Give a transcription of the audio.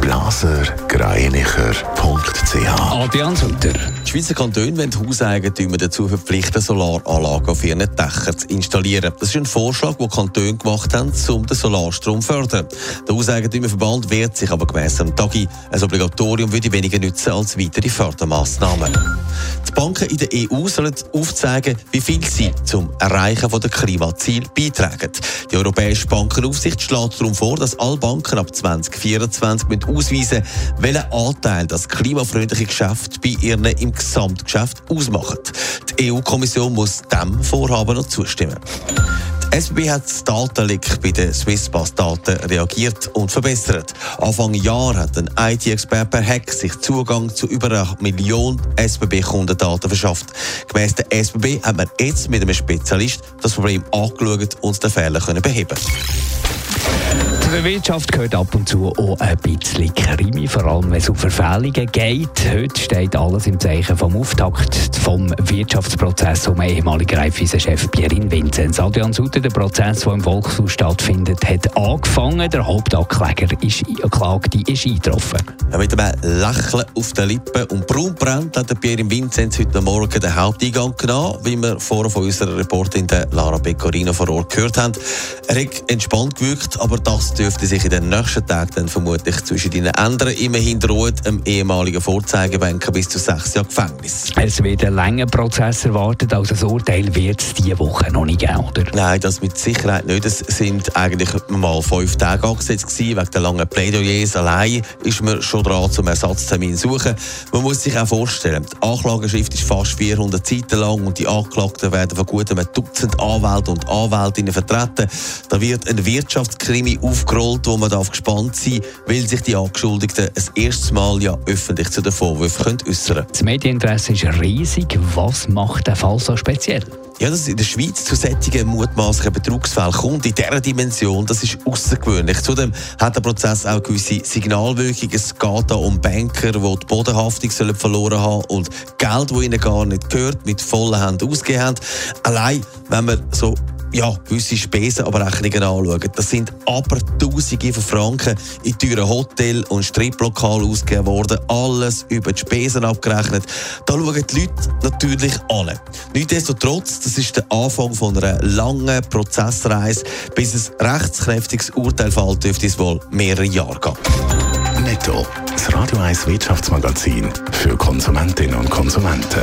blasergreinicher.ch Adrian Sutter. Die Schweizer Kantone wollen Hauseigentümer dazu verpflichten, Solaranlagen auf ihren Dächern zu installieren. Das ist ein Vorschlag, den Kantone gemacht haben, um den Solarstrom zu fördern. Der Hauseigentümerverband wehrt sich aber gemäss dem TAGI. Ein Obligatorium würde weniger nützen als weitere Fördermaßnahmen. Die Banken in der EU sollen aufzeigen, wie viel sie zum Erreichen der Klimaziele beitragen. Die Europäische Bankenaufsicht schlägt darum vor, dass alle Banken ab 2024 ausweisen müssen, welchen Anteil das klimafreundliche Geschäft bei ihren im Gesamtgeschäft ausmacht. Die EU-Kommission muss dem Vorhaben noch zustimmen. SBB hat das Datenleak bei den Swisspass-Daten reagiert und verbessert. Anfang Jahr hat ein IT-Experte per Hack sich Zugang zu über einer Million SBB-Kundendaten verschafft. Gemäss der SBB hat man jetzt mit einem Spezialist das Problem angeschaut und den Fehler können beheben der Wirtschaft gehört ab und zu auch ein bisschen Krimi, vor allem wenn es um Verfehlungen geht. Heute steht alles im Zeichen vom Auftakt vom Wirtschaftsprozess um ehemaligen Raiffeisen-Chef Pierin Vinzenz. Adrian Sutter, der Prozess, der im Volkshaus stattfindet, hat angefangen. Der Hauptankläger ist, Klagte ist eingetroffen. Ja, mit einem Lächeln auf den Lippen und braun brennt hat Pierin Vinzenz heute Morgen den Haupteingang genommen, wie wir vorher von unserer Reporterin Lara Pecorino vor Ort gehört haben. Er hat entspannt gewirkt, aber das dürfte sich in den nächsten Tagen dann vermutlich zwischen ihnen ändern. Immerhin droht einem ehemaligen Vorzeigebanker bis zu sechs Jahre Gefängnis. Es wird ein langer Prozess erwartet, also ein Urteil wird es diese Woche noch nicht geben, oder? Nein, das mit Sicherheit nicht. Es sind eigentlich mal fünf Tage angesetzt gewesen, wegen der langen Plädoyers. Allein ist man schon dran, zum Ersatztermin zu suchen. Man muss sich auch vorstellen, die Anklageschrift ist fast 400 Seiten lang und die Anklagten werden von gut einem Dutzend Anwälte und Anwältinnen vertreten. Da wird ein Wirtschaftskrimi aufgenommen aufgerollt, wo man darf gespannt sein weil sich die Angeschuldigten ein erstes Mal ja öffentlich zu den Vorwürfen äußern können. Das Medieninteresse ist riesig. Was macht der Fall so speziell? Ja, dass es in der Schweiz zu solchen mutmaßlichen Betrugsfällen kommt, in dieser Dimension, das ist außergewöhnlich. Zudem hat der Prozess auch gewisse Signalwirkung. Es geht da um Banker, die die Bodenhaftung sollen verloren haben und Geld, das ihnen gar nicht gehört, mit vollen Händen ausgegeben haben. Allein, wenn man so ja, gewisse Spesenabrechnungen anschauen. Das sind aber Tausende von Franken in teuren Hotel- und Striplokalen ausgegeben worden. Alles über die Spesen abgerechnet. Da schauen die Leute natürlich an. Nichtsdestotrotz, das ist der Anfang von einer langen Prozessreise. Bis ein rechtskräftiges Urteil fällt, dürfte es wohl mehrere Jahre gehen. Netto, das Radio 1 Wirtschaftsmagazin für Konsumentinnen und Konsumenten.